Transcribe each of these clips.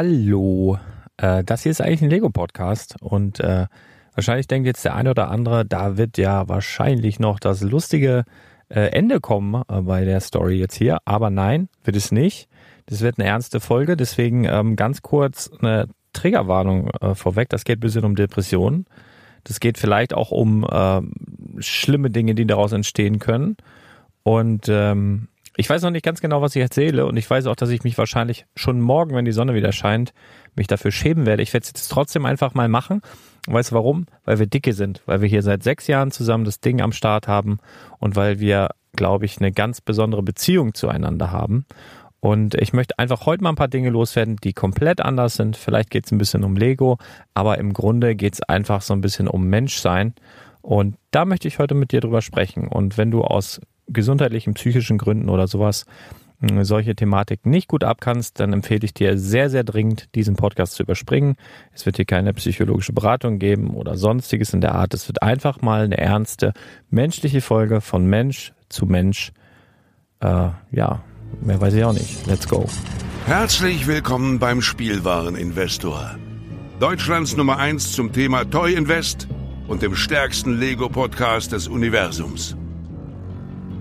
Hallo, äh, das hier ist eigentlich ein Lego-Podcast und äh, wahrscheinlich denkt jetzt der eine oder andere, da wird ja wahrscheinlich noch das lustige äh, Ende kommen äh, bei der Story jetzt hier, aber nein, wird es nicht. Das wird eine ernste Folge, deswegen ähm, ganz kurz eine Triggerwarnung äh, vorweg. Das geht ein bisschen um Depressionen. Das geht vielleicht auch um äh, schlimme Dinge, die daraus entstehen können. Und ähm, ich weiß noch nicht ganz genau, was ich erzähle und ich weiß auch, dass ich mich wahrscheinlich schon morgen, wenn die Sonne wieder scheint, mich dafür schämen werde. Ich werde es jetzt trotzdem einfach mal machen. weißt du warum? Weil wir dicke sind, weil wir hier seit sechs Jahren zusammen das Ding am Start haben und weil wir, glaube ich, eine ganz besondere Beziehung zueinander haben. Und ich möchte einfach heute mal ein paar Dinge loswerden, die komplett anders sind. Vielleicht geht es ein bisschen um Lego, aber im Grunde geht es einfach so ein bisschen um Menschsein. Und da möchte ich heute mit dir drüber sprechen. Und wenn du aus gesundheitlichen, psychischen Gründen oder sowas hm, solche Thematik nicht gut abkannst, dann empfehle ich dir sehr, sehr dringend, diesen Podcast zu überspringen. Es wird hier keine psychologische Beratung geben oder sonstiges in der Art. Es wird einfach mal eine ernste menschliche Folge von Mensch zu Mensch. Äh, ja, mehr weiß ich auch nicht. Let's go. Herzlich willkommen beim Spielwareninvestor. Deutschlands Nummer 1 zum Thema Toy Invest und dem stärksten Lego-Podcast des Universums.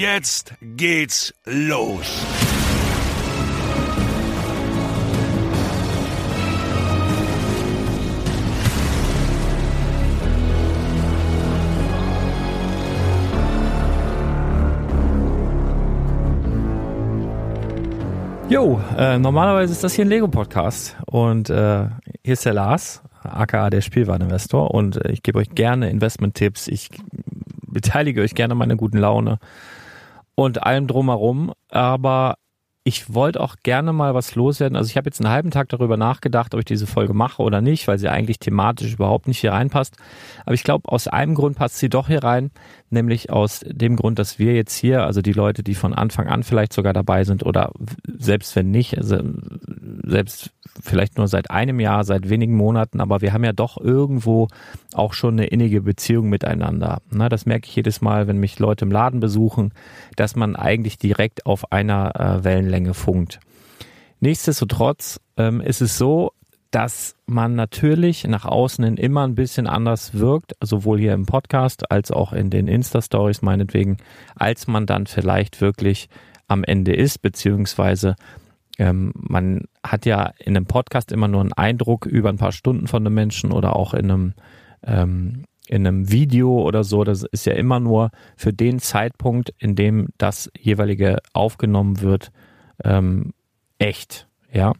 Jetzt geht's los. Jo, äh, normalerweise ist das hier ein Lego-Podcast und äh, hier ist der Lars, aka der Spielwareninvestor und äh, ich gebe euch gerne Investment-Tipps. Ich beteilige euch gerne meine guten Laune und allem drumherum. Aber ich wollte auch gerne mal was loswerden. Also ich habe jetzt einen halben Tag darüber nachgedacht, ob ich diese Folge mache oder nicht, weil sie eigentlich thematisch überhaupt nicht hier reinpasst. Aber ich glaube, aus einem Grund passt sie doch hier rein, nämlich aus dem Grund, dass wir jetzt hier, also die Leute, die von Anfang an vielleicht sogar dabei sind oder selbst wenn nicht, also selbst vielleicht nur seit einem Jahr, seit wenigen Monaten, aber wir haben ja doch irgendwo auch schon eine innige Beziehung miteinander. Na, das merke ich jedes Mal, wenn mich Leute im Laden besuchen, dass man eigentlich direkt auf einer äh, Wellenlänge funkt. Nichtsdestotrotz ähm, ist es so, dass man natürlich nach außen hin immer ein bisschen anders wirkt, sowohl hier im Podcast als auch in den Insta-Stories meinetwegen, als man dann vielleicht wirklich am Ende ist, beziehungsweise ähm, man hat ja in einem Podcast immer nur einen Eindruck über ein paar Stunden von einem Menschen oder auch in einem ähm, in einem Video oder so, das ist ja immer nur für den Zeitpunkt, in dem das jeweilige aufgenommen wird, ähm, echt, ja.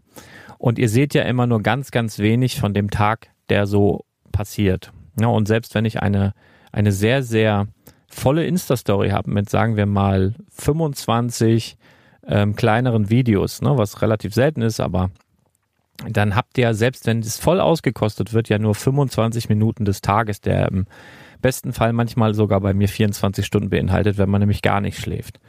Und ihr seht ja immer nur ganz, ganz wenig von dem Tag, der so passiert. Ja, und selbst wenn ich eine, eine sehr, sehr volle Insta-Story habe mit, sagen wir mal, 25 ähm, kleineren Videos, ne, was relativ selten ist, aber dann habt ihr, selbst wenn es voll ausgekostet wird, ja nur 25 Minuten des Tages, der im besten Fall manchmal sogar bei mir 24 Stunden beinhaltet, wenn man nämlich gar nicht schläft.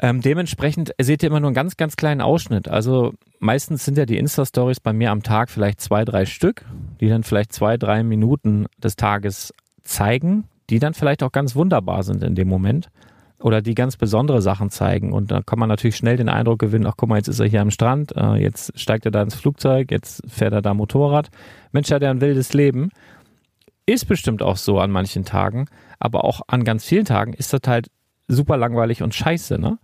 Ähm, dementsprechend seht ihr immer nur einen ganz, ganz kleinen Ausschnitt. Also meistens sind ja die Insta-Stories bei mir am Tag vielleicht zwei, drei Stück, die dann vielleicht zwei, drei Minuten des Tages zeigen, die dann vielleicht auch ganz wunderbar sind in dem Moment oder die ganz besondere Sachen zeigen. Und da kann man natürlich schnell den Eindruck gewinnen, ach guck mal, jetzt ist er hier am Strand, äh, jetzt steigt er da ins Flugzeug, jetzt fährt er da Motorrad. Mensch, hat er ein wildes Leben. Ist bestimmt auch so an manchen Tagen, aber auch an ganz vielen Tagen ist das halt super langweilig und scheiße. Ne?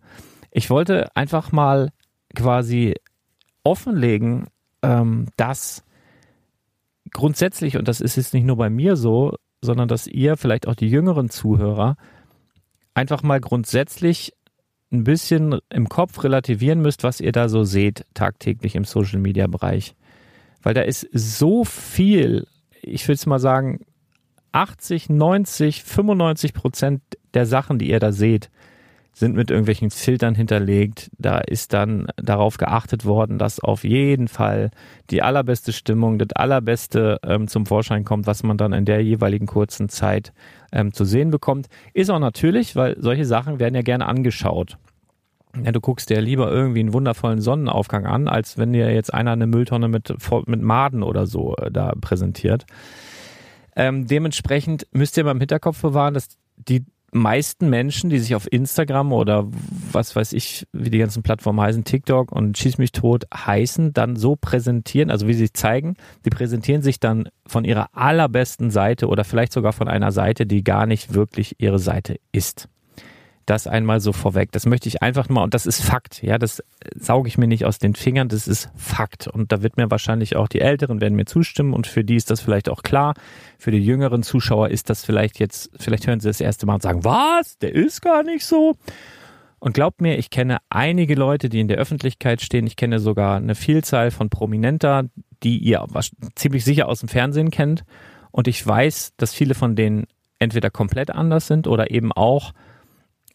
Ich wollte einfach mal quasi offenlegen, ähm, dass grundsätzlich, und das ist jetzt nicht nur bei mir so, sondern dass ihr, vielleicht auch die jüngeren Zuhörer, einfach mal grundsätzlich ein bisschen im Kopf relativieren müsst, was ihr da so seht tagtäglich im Social Media Bereich. Weil da ist so viel, ich würde es mal sagen, 80, 90, 95 Prozent der Sachen, die ihr da seht, sind mit irgendwelchen Filtern hinterlegt. Da ist dann darauf geachtet worden, dass auf jeden Fall die allerbeste Stimmung, das allerbeste ähm, zum Vorschein kommt, was man dann in der jeweiligen kurzen Zeit ähm, zu sehen bekommt. Ist auch natürlich, weil solche Sachen werden ja gerne angeschaut. Ja, du guckst dir lieber irgendwie einen wundervollen Sonnenaufgang an, als wenn dir jetzt einer eine Mülltonne mit, mit Maden oder so äh, da präsentiert. Ähm, dementsprechend müsst ihr mal im Hinterkopf bewahren, dass die meisten Menschen, die sich auf Instagram oder was weiß ich, wie die ganzen Plattformen heißen, TikTok und Schieß mich tot heißen, dann so präsentieren, also wie sie sich zeigen, die präsentieren sich dann von ihrer allerbesten Seite oder vielleicht sogar von einer Seite, die gar nicht wirklich ihre Seite ist. Das einmal so vorweg. Das möchte ich einfach mal, und das ist Fakt, ja, das sauge ich mir nicht aus den Fingern, das ist Fakt. Und da wird mir wahrscheinlich auch die Älteren werden mir zustimmen und für die ist das vielleicht auch klar. Für die jüngeren Zuschauer ist das vielleicht jetzt, vielleicht hören sie das erste Mal und sagen, was? Der ist gar nicht so. Und glaubt mir, ich kenne einige Leute, die in der Öffentlichkeit stehen. Ich kenne sogar eine Vielzahl von Prominenter, die ihr ziemlich sicher aus dem Fernsehen kennt. Und ich weiß, dass viele von denen entweder komplett anders sind oder eben auch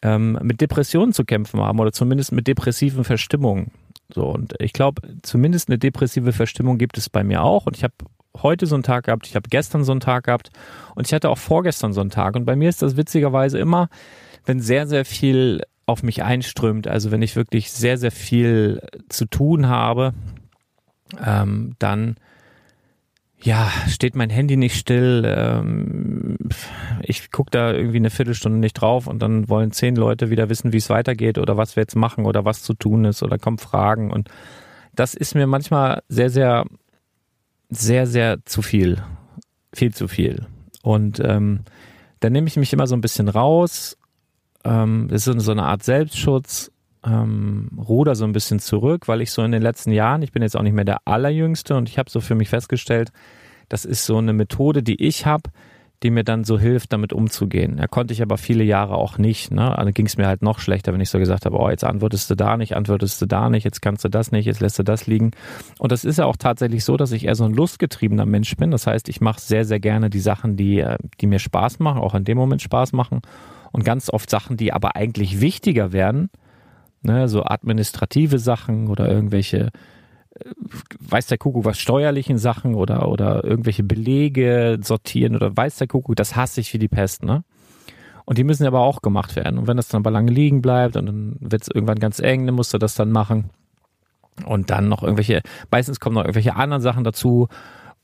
ähm, mit Depressionen zu kämpfen haben oder zumindest mit depressiven Verstimmungen. So, und ich glaube, zumindest eine depressive Verstimmung gibt es bei mir auch. Und ich habe heute so einen Tag gehabt, ich habe gestern so einen Tag gehabt und ich hatte auch vorgestern so einen Tag. Und bei mir ist das witzigerweise immer, wenn sehr, sehr viel auf mich einströmt, also wenn ich wirklich sehr, sehr viel zu tun habe, ähm, dann ja, steht mein Handy nicht still. Ähm, ich gucke da irgendwie eine Viertelstunde nicht drauf und dann wollen zehn Leute wieder wissen, wie es weitergeht oder was wir jetzt machen oder was zu tun ist oder kommen Fragen. Und das ist mir manchmal sehr, sehr, sehr, sehr zu viel. Viel zu viel. Und ähm, dann nehme ich mich immer so ein bisschen raus. Ähm, das ist so eine Art Selbstschutz ähm, ruder so ein bisschen zurück, weil ich so in den letzten Jahren, ich bin jetzt auch nicht mehr der allerjüngste und ich habe so für mich festgestellt, das ist so eine Methode, die ich habe, die mir dann so hilft, damit umzugehen. Da konnte ich aber viele Jahre auch nicht. Ne? Also ging es mir halt noch schlechter, wenn ich so gesagt habe, oh, jetzt antwortest du da nicht, antwortest du da nicht, jetzt kannst du das nicht, jetzt lässt du das liegen. Und das ist ja auch tatsächlich so, dass ich eher so ein lustgetriebener Mensch bin. Das heißt, ich mache sehr, sehr gerne die Sachen, die, äh, die mir Spaß machen, auch in dem Moment Spaß machen. Und ganz oft Sachen, die aber eigentlich wichtiger werden, ne, so administrative Sachen oder irgendwelche, äh, weiß der Kuckuck was steuerlichen Sachen oder, oder irgendwelche Belege sortieren oder weiß der Kuckuck, das hasse ich wie die Pest, ne? Und die müssen aber auch gemacht werden. Und wenn das dann aber lange liegen bleibt und dann wird es irgendwann ganz eng, dann musst du das dann machen. Und dann noch irgendwelche, meistens kommen noch irgendwelche anderen Sachen dazu.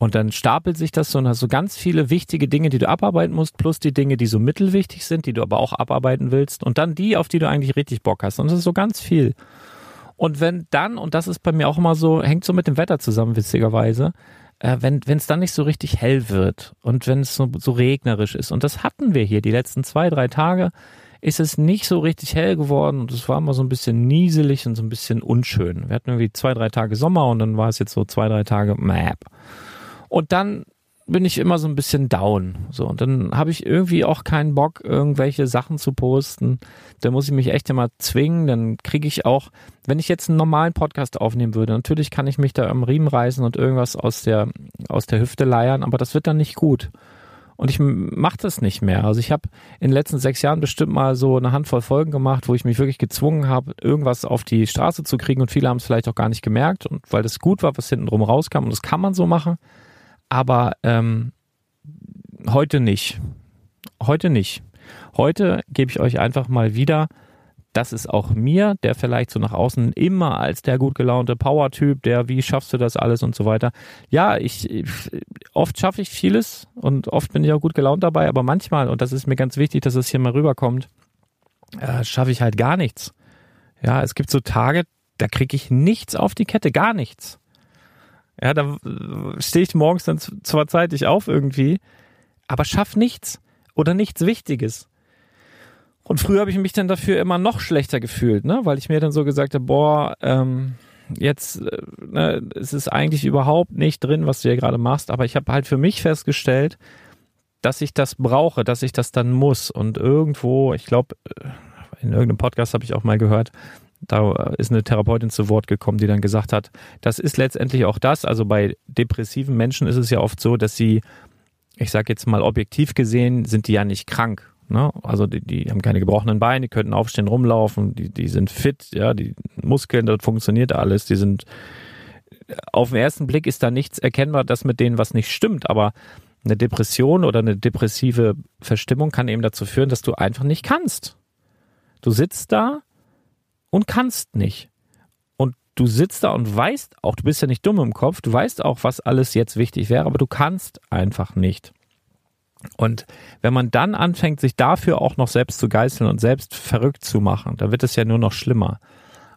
Und dann stapelt sich das so und hast so ganz viele wichtige Dinge, die du abarbeiten musst, plus die Dinge, die so mittelwichtig sind, die du aber auch abarbeiten willst. Und dann die, auf die du eigentlich richtig Bock hast. Und das ist so ganz viel. Und wenn dann, und das ist bei mir auch immer so, hängt so mit dem Wetter zusammen, witzigerweise, äh, wenn es dann nicht so richtig hell wird und wenn es so, so regnerisch ist. Und das hatten wir hier die letzten zwei, drei Tage ist es nicht so richtig hell geworden und es war immer so ein bisschen nieselig und so ein bisschen unschön. Wir hatten irgendwie zwei, drei Tage Sommer und dann war es jetzt so zwei, drei Tage Map. Und dann bin ich immer so ein bisschen down. So, und dann habe ich irgendwie auch keinen Bock, irgendwelche Sachen zu posten. Da muss ich mich echt immer zwingen. Dann kriege ich auch, wenn ich jetzt einen normalen Podcast aufnehmen würde, natürlich kann ich mich da am Riemen reißen und irgendwas aus der, aus der Hüfte leiern, aber das wird dann nicht gut. Und ich mache das nicht mehr. Also ich habe in den letzten sechs Jahren bestimmt mal so eine Handvoll Folgen gemacht, wo ich mich wirklich gezwungen habe, irgendwas auf die Straße zu kriegen und viele haben es vielleicht auch gar nicht gemerkt und weil das gut war, was hinten drum rauskam und das kann man so machen aber ähm, heute nicht. Heute nicht. Heute gebe ich euch einfach mal wieder, das ist auch mir, der vielleicht so nach außen immer als der gut gelaunte Power-Typ, der, wie schaffst du das alles und so weiter. Ja, ich, oft schaffe ich vieles und oft bin ich auch gut gelaunt dabei, aber manchmal, und das ist mir ganz wichtig, dass es hier mal rüberkommt, äh, schaffe ich halt gar nichts. Ja, es gibt so Tage, da kriege ich nichts auf die Kette, gar nichts. Ja, da stehe ich morgens dann zwar zeitig auf irgendwie, aber schaff nichts oder nichts Wichtiges. Und früher habe ich mich dann dafür immer noch schlechter gefühlt, ne? weil ich mir dann so gesagt habe, boah, ähm, jetzt äh, ne, es ist eigentlich überhaupt nicht drin, was du hier gerade machst, aber ich habe halt für mich festgestellt, dass ich das brauche, dass ich das dann muss. Und irgendwo, ich glaube, äh, in irgendeinem Podcast habe ich auch mal gehört, da ist eine Therapeutin zu Wort gekommen, die dann gesagt hat, das ist letztendlich auch das. Also bei depressiven Menschen ist es ja oft so, dass sie, ich sage jetzt mal objektiv gesehen, sind die ja nicht krank. Ne? Also die, die haben keine gebrochenen Beine, die könnten aufstehen, rumlaufen, die, die sind fit, ja, die Muskeln, dort funktioniert alles, die sind auf den ersten Blick ist da nichts erkennbar, dass mit denen was nicht stimmt, aber eine Depression oder eine depressive Verstimmung kann eben dazu führen, dass du einfach nicht kannst. Du sitzt da und kannst nicht. Und du sitzt da und weißt auch, du bist ja nicht dumm im Kopf, du weißt auch, was alles jetzt wichtig wäre, aber du kannst einfach nicht. Und wenn man dann anfängt, sich dafür auch noch selbst zu geißeln und selbst verrückt zu machen, da wird es ja nur noch schlimmer.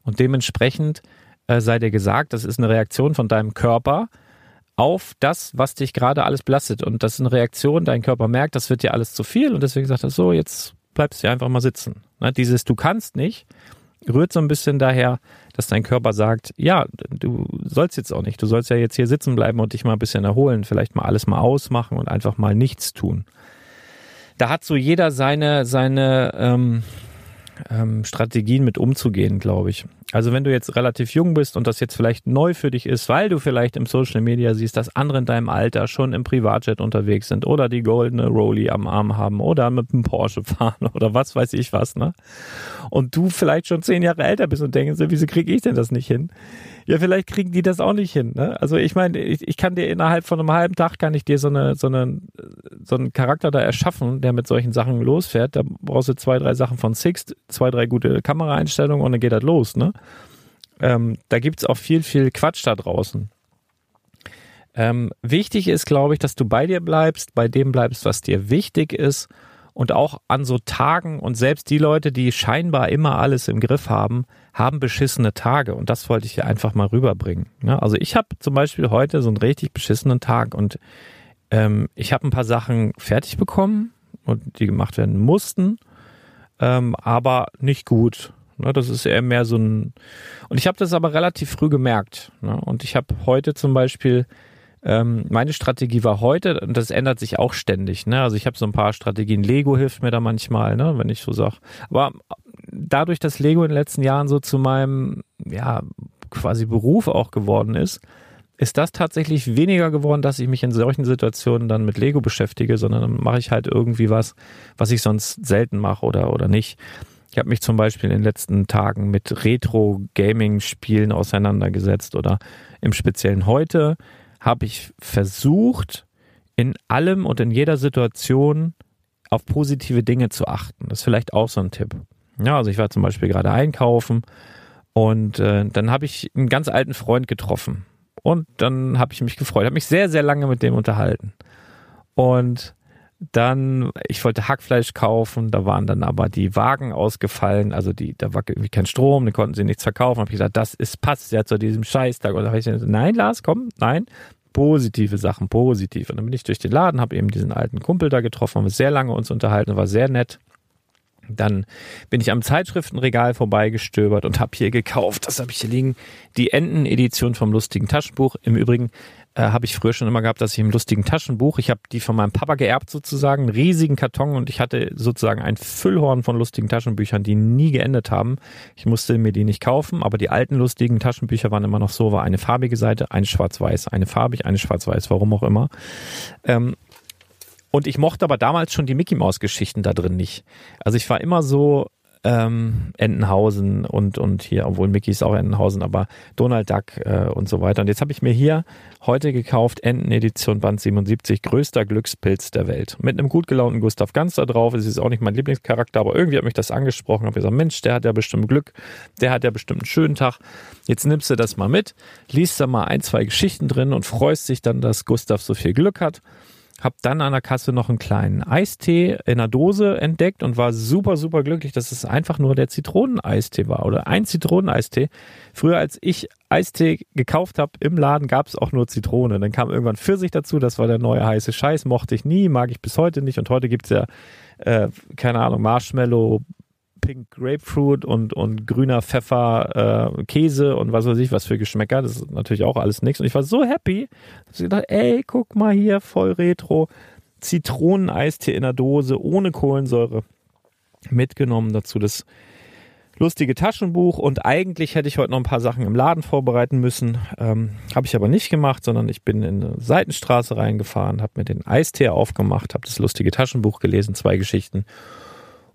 Und dementsprechend äh, sei dir gesagt, das ist eine Reaktion von deinem Körper auf das, was dich gerade alles belastet. Und das ist eine Reaktion, dein Körper merkt, das wird dir alles zu viel und deswegen sagt er so, jetzt bleibst du einfach mal sitzen. Ne? Dieses Du kannst nicht rührt so ein bisschen daher, dass dein Körper sagt, ja, du sollst jetzt auch nicht, du sollst ja jetzt hier sitzen bleiben und dich mal ein bisschen erholen, vielleicht mal alles mal ausmachen und einfach mal nichts tun. Da hat so jeder seine, seine ähm, ähm, Strategien mit umzugehen, glaube ich. Also wenn du jetzt relativ jung bist und das jetzt vielleicht neu für dich ist, weil du vielleicht im Social Media siehst, dass andere in deinem Alter schon im Privatjet unterwegs sind oder die goldene Rolli am Arm haben oder mit einem Porsche fahren oder was weiß ich was, ne? Und du vielleicht schon zehn Jahre älter bist und denkst, wieso kriege ich denn das nicht hin? Ja, vielleicht kriegen die das auch nicht hin. Ne? Also ich meine, ich, ich kann dir innerhalb von einem halben Tag kann ich dir so eine, so eine, so einen Charakter da erschaffen, der mit solchen Sachen losfährt. Da brauchst du zwei, drei Sachen von Sixt, zwei, drei gute Kameraeinstellungen und dann geht das los. Ne? Ähm, da gibt's auch viel, viel Quatsch da draußen. Ähm, wichtig ist, glaube ich, dass du bei dir bleibst, bei dem bleibst, was dir wichtig ist und auch an so Tagen und selbst die Leute, die scheinbar immer alles im Griff haben, haben beschissene Tage und das wollte ich hier einfach mal rüberbringen. Ja, also ich habe zum Beispiel heute so einen richtig beschissenen Tag und ähm, ich habe ein paar Sachen fertig bekommen und die gemacht werden mussten, ähm, aber nicht gut. Ne, das ist eher mehr so ein und ich habe das aber relativ früh gemerkt. Ne, und ich habe heute zum Beispiel ähm, meine Strategie war heute, und das ändert sich auch ständig, ne? Also ich habe so ein paar Strategien. Lego hilft mir da manchmal, ne, wenn ich so sag. Aber dadurch, dass Lego in den letzten Jahren so zu meinem, ja, quasi Beruf auch geworden ist, ist das tatsächlich weniger geworden, dass ich mich in solchen Situationen dann mit Lego beschäftige, sondern dann mache ich halt irgendwie was, was ich sonst selten mache oder, oder nicht. Ich habe mich zum Beispiel in den letzten Tagen mit Retro-Gaming-Spielen auseinandergesetzt oder im Speziellen heute habe ich versucht, in allem und in jeder Situation auf positive Dinge zu achten. Das ist vielleicht auch so ein Tipp. Ja, also ich war zum Beispiel gerade einkaufen und äh, dann habe ich einen ganz alten Freund getroffen und dann habe ich mich gefreut, habe mich sehr, sehr lange mit dem unterhalten. Und dann, ich wollte Hackfleisch kaufen, da waren dann aber die Wagen ausgefallen, also die, da war irgendwie kein Strom, die konnten sie nichts verkaufen. Habe ich gesagt, das ist passt ja zu diesem Scheißtag. Und da habe ich gesagt, nein, Lars, komm, nein, positive Sachen, positiv. Und dann bin ich durch den Laden, habe eben diesen alten Kumpel da getroffen, haben sehr lange uns unterhalten, war sehr nett. Dann bin ich am Zeitschriftenregal vorbeigestöbert und habe hier gekauft, das habe ich hier liegen, die Enten-Edition vom lustigen Taschenbuch. Im Übrigen äh, habe ich früher schon immer gehabt, dass ich im lustigen Taschenbuch, ich habe die von meinem Papa geerbt sozusagen, einen riesigen Karton und ich hatte sozusagen ein Füllhorn von lustigen Taschenbüchern, die nie geendet haben. Ich musste mir die nicht kaufen, aber die alten lustigen Taschenbücher waren immer noch so, war eine farbige Seite, eine schwarz-weiß, eine farbig, eine schwarz-weiß, warum auch immer. Ähm, und ich mochte aber damals schon die Mickey Maus Geschichten da drin nicht. Also ich war immer so ähm, Entenhausen und und hier, obwohl Mickey ist auch Entenhausen, aber Donald Duck äh, und so weiter. Und jetzt habe ich mir hier heute gekauft Enten-Edition Band 77, größter Glückspilz der Welt. Mit einem gut gelaunten Gustav Ganz da drauf. Es ist auch nicht mein Lieblingscharakter, aber irgendwie hat mich das angesprochen. Habe gesagt, Mensch, der hat ja bestimmt Glück, der hat ja bestimmt einen schönen Tag. Jetzt nimmst du das mal mit, liest da mal ein, zwei Geschichten drin und freust dich dann, dass Gustav so viel Glück hat. Hab dann an der Kasse noch einen kleinen Eistee in einer Dose entdeckt und war super, super glücklich, dass es einfach nur der Zitroneneistee war oder ein Zitroneneistee. Früher, als ich Eistee gekauft habe im Laden, gab es auch nur Zitrone. Dann kam irgendwann Pfirsich dazu, das war der neue heiße Scheiß, mochte ich nie, mag ich bis heute nicht. Und heute gibt's ja, äh, keine Ahnung, Marshmallow, Pink Grapefruit und, und grüner Pfeffer, äh, Käse und was weiß ich, was für Geschmäcker. Das ist natürlich auch alles nichts. Und ich war so happy, dass ich gedacht, ey, guck mal hier, voll retro. Zitroneneistee in der Dose ohne Kohlensäure mitgenommen dazu. Das lustige Taschenbuch und eigentlich hätte ich heute noch ein paar Sachen im Laden vorbereiten müssen. Ähm, habe ich aber nicht gemacht, sondern ich bin in eine Seitenstraße reingefahren, habe mir den Eistee aufgemacht, habe das lustige Taschenbuch gelesen, zwei Geschichten.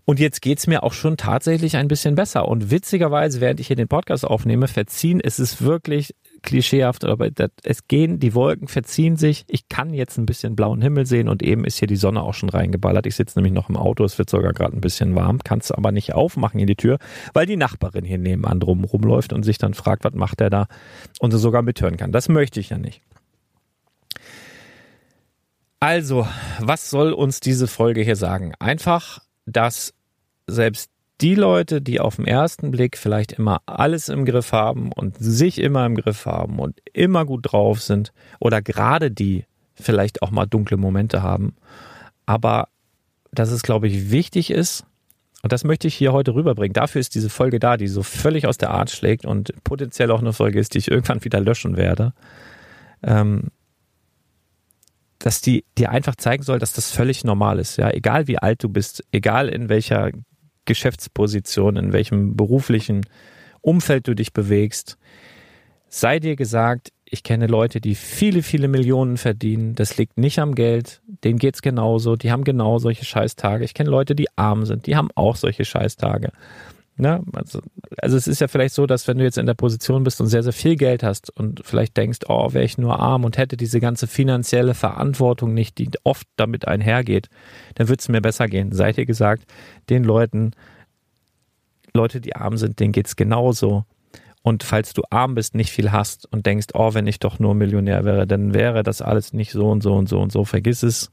Und jetzt geht's mir auch schon tatsächlich ein bisschen besser. Und witzigerweise, während ich hier den Podcast aufnehme, verziehen, ist es wirklich klischeehaft, aber es gehen, die Wolken verziehen sich. Ich kann jetzt ein bisschen blauen Himmel sehen und eben ist hier die Sonne auch schon reingeballert. Ich sitze nämlich noch im Auto, es wird sogar gerade ein bisschen warm, kannst aber nicht aufmachen in die Tür, weil die Nachbarin hier nebenan drum rumläuft und sich dann fragt, was macht er da und sie sogar mithören kann. Das möchte ich ja nicht. Also, was soll uns diese Folge hier sagen? Einfach, dass selbst die Leute, die auf den ersten Blick vielleicht immer alles im Griff haben und sich immer im Griff haben und immer gut drauf sind oder gerade die vielleicht auch mal dunkle Momente haben, aber dass es, glaube ich, wichtig ist, und das möchte ich hier heute rüberbringen. Dafür ist diese Folge da, die so völlig aus der Art schlägt und potenziell auch eine Folge ist, die ich irgendwann wieder löschen werde. Ähm, dass die dir einfach zeigen soll, dass das völlig normal ist. Ja, egal wie alt du bist, egal in welcher Geschäftsposition, in welchem beruflichen Umfeld du dich bewegst. Sei dir gesagt, ich kenne Leute, die viele, viele Millionen verdienen. Das liegt nicht am Geld. Denen geht's genauso. Die haben genau solche Scheißtage. Ich kenne Leute, die arm sind. Die haben auch solche Scheißtage. Ne? Also, also es ist ja vielleicht so, dass wenn du jetzt in der Position bist und sehr, sehr viel Geld hast und vielleicht denkst, oh, wäre ich nur arm und hätte diese ganze finanzielle Verantwortung nicht, die oft damit einhergeht, dann würde es mir besser gehen. Seid ihr gesagt, den Leuten, Leute, die arm sind, denen geht's genauso. Und falls du arm bist, nicht viel hast und denkst, oh, wenn ich doch nur Millionär wäre, dann wäre das alles nicht so und so und so und so, vergiss es.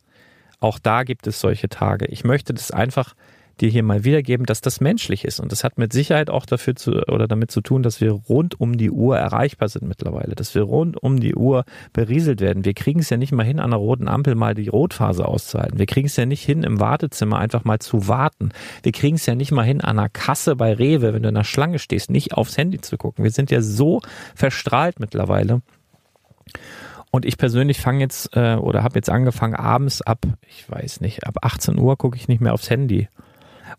Auch da gibt es solche Tage. Ich möchte das einfach dir hier mal wiedergeben, dass das menschlich ist. Und das hat mit Sicherheit auch dafür zu oder damit zu tun, dass wir rund um die Uhr erreichbar sind mittlerweile, dass wir rund um die Uhr berieselt werden. Wir kriegen es ja nicht mal hin, an einer roten Ampel mal die Rotphase auszuhalten. Wir kriegen es ja nicht hin, im Wartezimmer einfach mal zu warten. Wir kriegen es ja nicht mal hin, an einer Kasse bei Rewe, wenn du in der Schlange stehst, nicht aufs Handy zu gucken. Wir sind ja so verstrahlt mittlerweile. Und ich persönlich fange jetzt äh, oder habe jetzt angefangen, abends ab, ich weiß nicht, ab 18 Uhr gucke ich nicht mehr aufs Handy.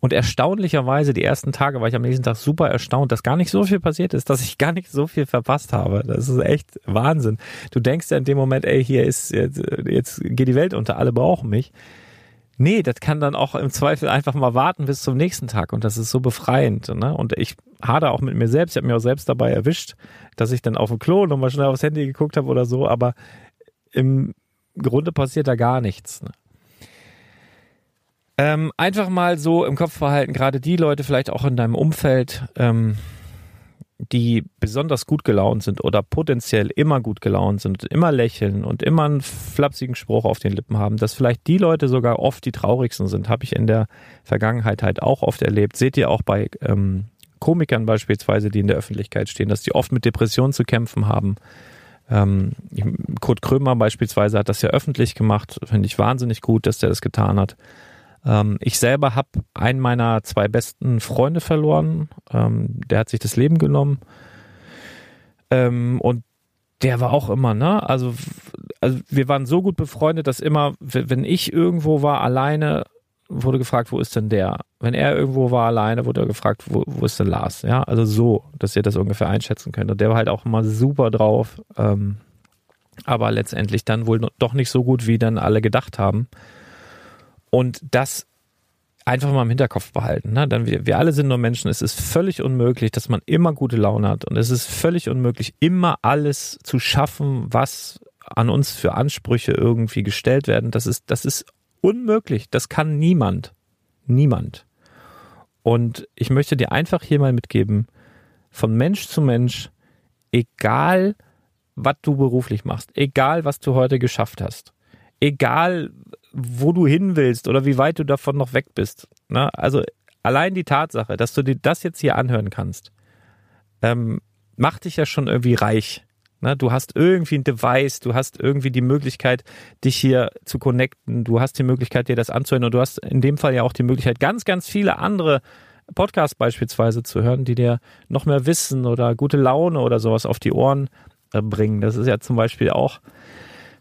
Und erstaunlicherweise, die ersten Tage war ich am nächsten Tag super erstaunt, dass gar nicht so viel passiert ist, dass ich gar nicht so viel verpasst habe. Das ist echt Wahnsinn. Du denkst ja in dem Moment, ey, hier ist, jetzt, jetzt geht die Welt unter, alle brauchen mich. Nee, das kann dann auch im Zweifel einfach mal warten bis zum nächsten Tag und das ist so befreiend. Ne? Und ich hader auch mit mir selbst, ich habe mir auch selbst dabei erwischt, dass ich dann auf dem Klo nochmal schnell aufs Handy geguckt habe oder so, aber im Grunde passiert da gar nichts. Ne? Ähm, einfach mal so im Kopf behalten, gerade die Leute vielleicht auch in deinem Umfeld, ähm, die besonders gut gelaunt sind oder potenziell immer gut gelaunt sind, immer lächeln und immer einen flapsigen Spruch auf den Lippen haben, dass vielleicht die Leute sogar oft die traurigsten sind, habe ich in der Vergangenheit halt auch oft erlebt. Seht ihr auch bei ähm, Komikern beispielsweise, die in der Öffentlichkeit stehen, dass die oft mit Depressionen zu kämpfen haben. Ähm, Kurt Krömer beispielsweise hat das ja öffentlich gemacht, finde ich wahnsinnig gut, dass der das getan hat. Ähm, ich selber habe einen meiner zwei besten Freunde verloren. Ähm, der hat sich das Leben genommen. Ähm, und der war auch immer, ne? Also, also wir waren so gut befreundet, dass immer, wenn ich irgendwo war alleine, wurde gefragt, wo ist denn der? Wenn er irgendwo war alleine, wurde er gefragt, wo, wo ist denn Lars? Ja, also so, dass ihr das ungefähr einschätzen könnt. Und der war halt auch immer super drauf. Ähm, aber letztendlich dann wohl doch nicht so gut, wie dann alle gedacht haben. Und das einfach mal im Hinterkopf behalten. Ne? Dann wir, wir alle sind nur Menschen. Es ist völlig unmöglich, dass man immer gute Laune hat. Und es ist völlig unmöglich, immer alles zu schaffen, was an uns für Ansprüche irgendwie gestellt werden. Das ist, das ist unmöglich. Das kann niemand. Niemand. Und ich möchte dir einfach hier mal mitgeben, von Mensch zu Mensch, egal was du beruflich machst, egal was du heute geschafft hast, egal wo du hin willst oder wie weit du davon noch weg bist. Ne? Also allein die Tatsache, dass du dir das jetzt hier anhören kannst, ähm, macht dich ja schon irgendwie reich. Ne? Du hast irgendwie ein Device, du hast irgendwie die Möglichkeit, dich hier zu connecten, du hast die Möglichkeit, dir das anzuhören und du hast in dem Fall ja auch die Möglichkeit, ganz, ganz viele andere Podcasts beispielsweise zu hören, die dir noch mehr Wissen oder gute Laune oder sowas auf die Ohren äh, bringen. Das ist ja zum Beispiel auch,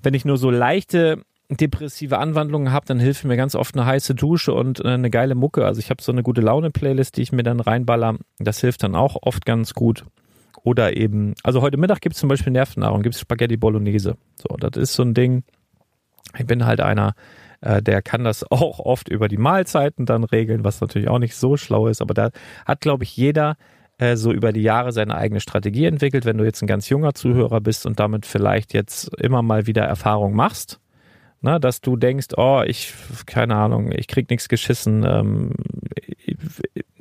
wenn ich nur so leichte depressive Anwandlungen habe, dann hilft mir ganz oft eine heiße Dusche und äh, eine geile Mucke. Also ich habe so eine gute Laune-Playlist, die ich mir dann reinballer. Das hilft dann auch oft ganz gut. Oder eben, also heute Mittag gibt es zum Beispiel Nervennahrung, gibt es Spaghetti Bolognese. So, das ist so ein Ding. Ich bin halt einer, äh, der kann das auch oft über die Mahlzeiten dann regeln, was natürlich auch nicht so schlau ist. Aber da hat, glaube ich, jeder äh, so über die Jahre seine eigene Strategie entwickelt. Wenn du jetzt ein ganz junger Zuhörer bist und damit vielleicht jetzt immer mal wieder Erfahrung machst, ne, dass du denkst, oh, ich, keine Ahnung, ich krieg nichts geschissen, ähm,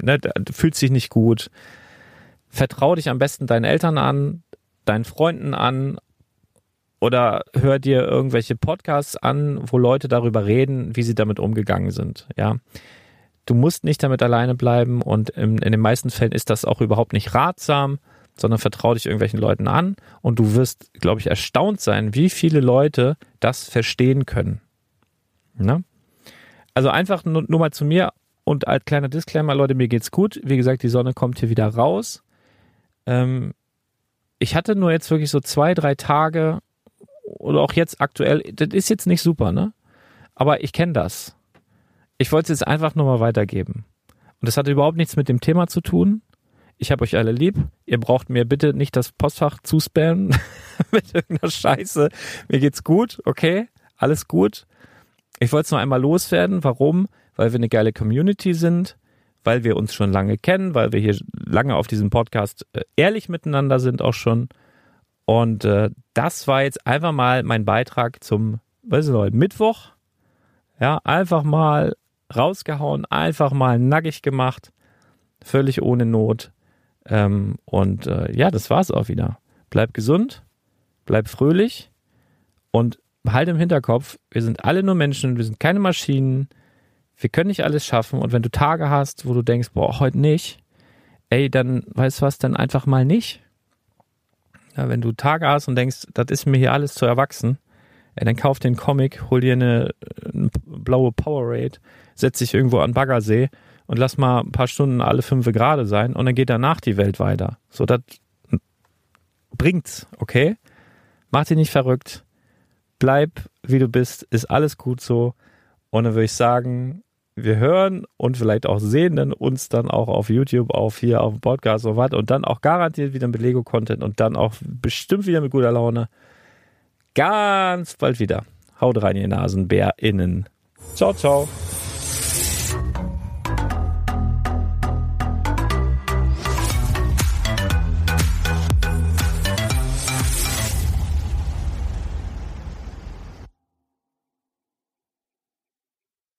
ne, fühlt sich nicht gut. Vertrau dich am besten deinen Eltern an, deinen Freunden an oder hör dir irgendwelche Podcasts an, wo Leute darüber reden, wie sie damit umgegangen sind. Ja, du musst nicht damit alleine bleiben und in, in den meisten Fällen ist das auch überhaupt nicht ratsam sondern vertrau dich irgendwelchen Leuten an und du wirst, glaube ich, erstaunt sein, wie viele Leute das verstehen können. Ne? Also einfach nur, nur mal zu mir und als kleiner Disclaimer, Leute, mir geht's gut. Wie gesagt, die Sonne kommt hier wieder raus. Ähm, ich hatte nur jetzt wirklich so zwei, drei Tage oder auch jetzt aktuell, das ist jetzt nicht super, ne? Aber ich kenne das. Ich wollte es jetzt einfach nur mal weitergeben. Und das hatte überhaupt nichts mit dem Thema zu tun ich habe euch alle lieb. Ihr braucht mir bitte nicht das Postfach zuspammen mit irgendeiner Scheiße. Mir geht's gut, okay? Alles gut. Ich wollte es noch einmal loswerden. Warum? Weil wir eine geile Community sind, weil wir uns schon lange kennen, weil wir hier lange auf diesem Podcast äh, ehrlich miteinander sind auch schon. Und äh, das war jetzt einfach mal mein Beitrag zum, was ist heute, Mittwoch. Ja, einfach mal rausgehauen, einfach mal nackig gemacht, völlig ohne Not. Ähm, und äh, ja, das war's auch wieder. Bleib gesund, bleib fröhlich und halt im Hinterkopf, wir sind alle nur Menschen, wir sind keine Maschinen, wir können nicht alles schaffen und wenn du Tage hast, wo du denkst, boah, heute nicht, ey, dann weißt du was, dann einfach mal nicht. Ja, wenn du Tage hast und denkst, das ist mir hier alles zu erwachsen, ey, dann kauf den Comic, hol dir eine, eine blaue Powerade, setz dich irgendwo an Baggersee und lass mal ein paar Stunden alle fünf gerade sein und dann geht danach die Welt weiter. So, das bringt's, okay? Mach dich nicht verrückt. Bleib, wie du bist, ist alles gut so. Und dann würde ich sagen, wir hören und vielleicht auch sehen dann uns dann auch auf YouTube, auf hier auf dem Podcast und was und dann auch garantiert wieder mit Lego-Content und dann auch bestimmt wieder mit guter Laune. Ganz bald wieder. Haut rein, ihr NasenbärInnen. Ciao, ciao.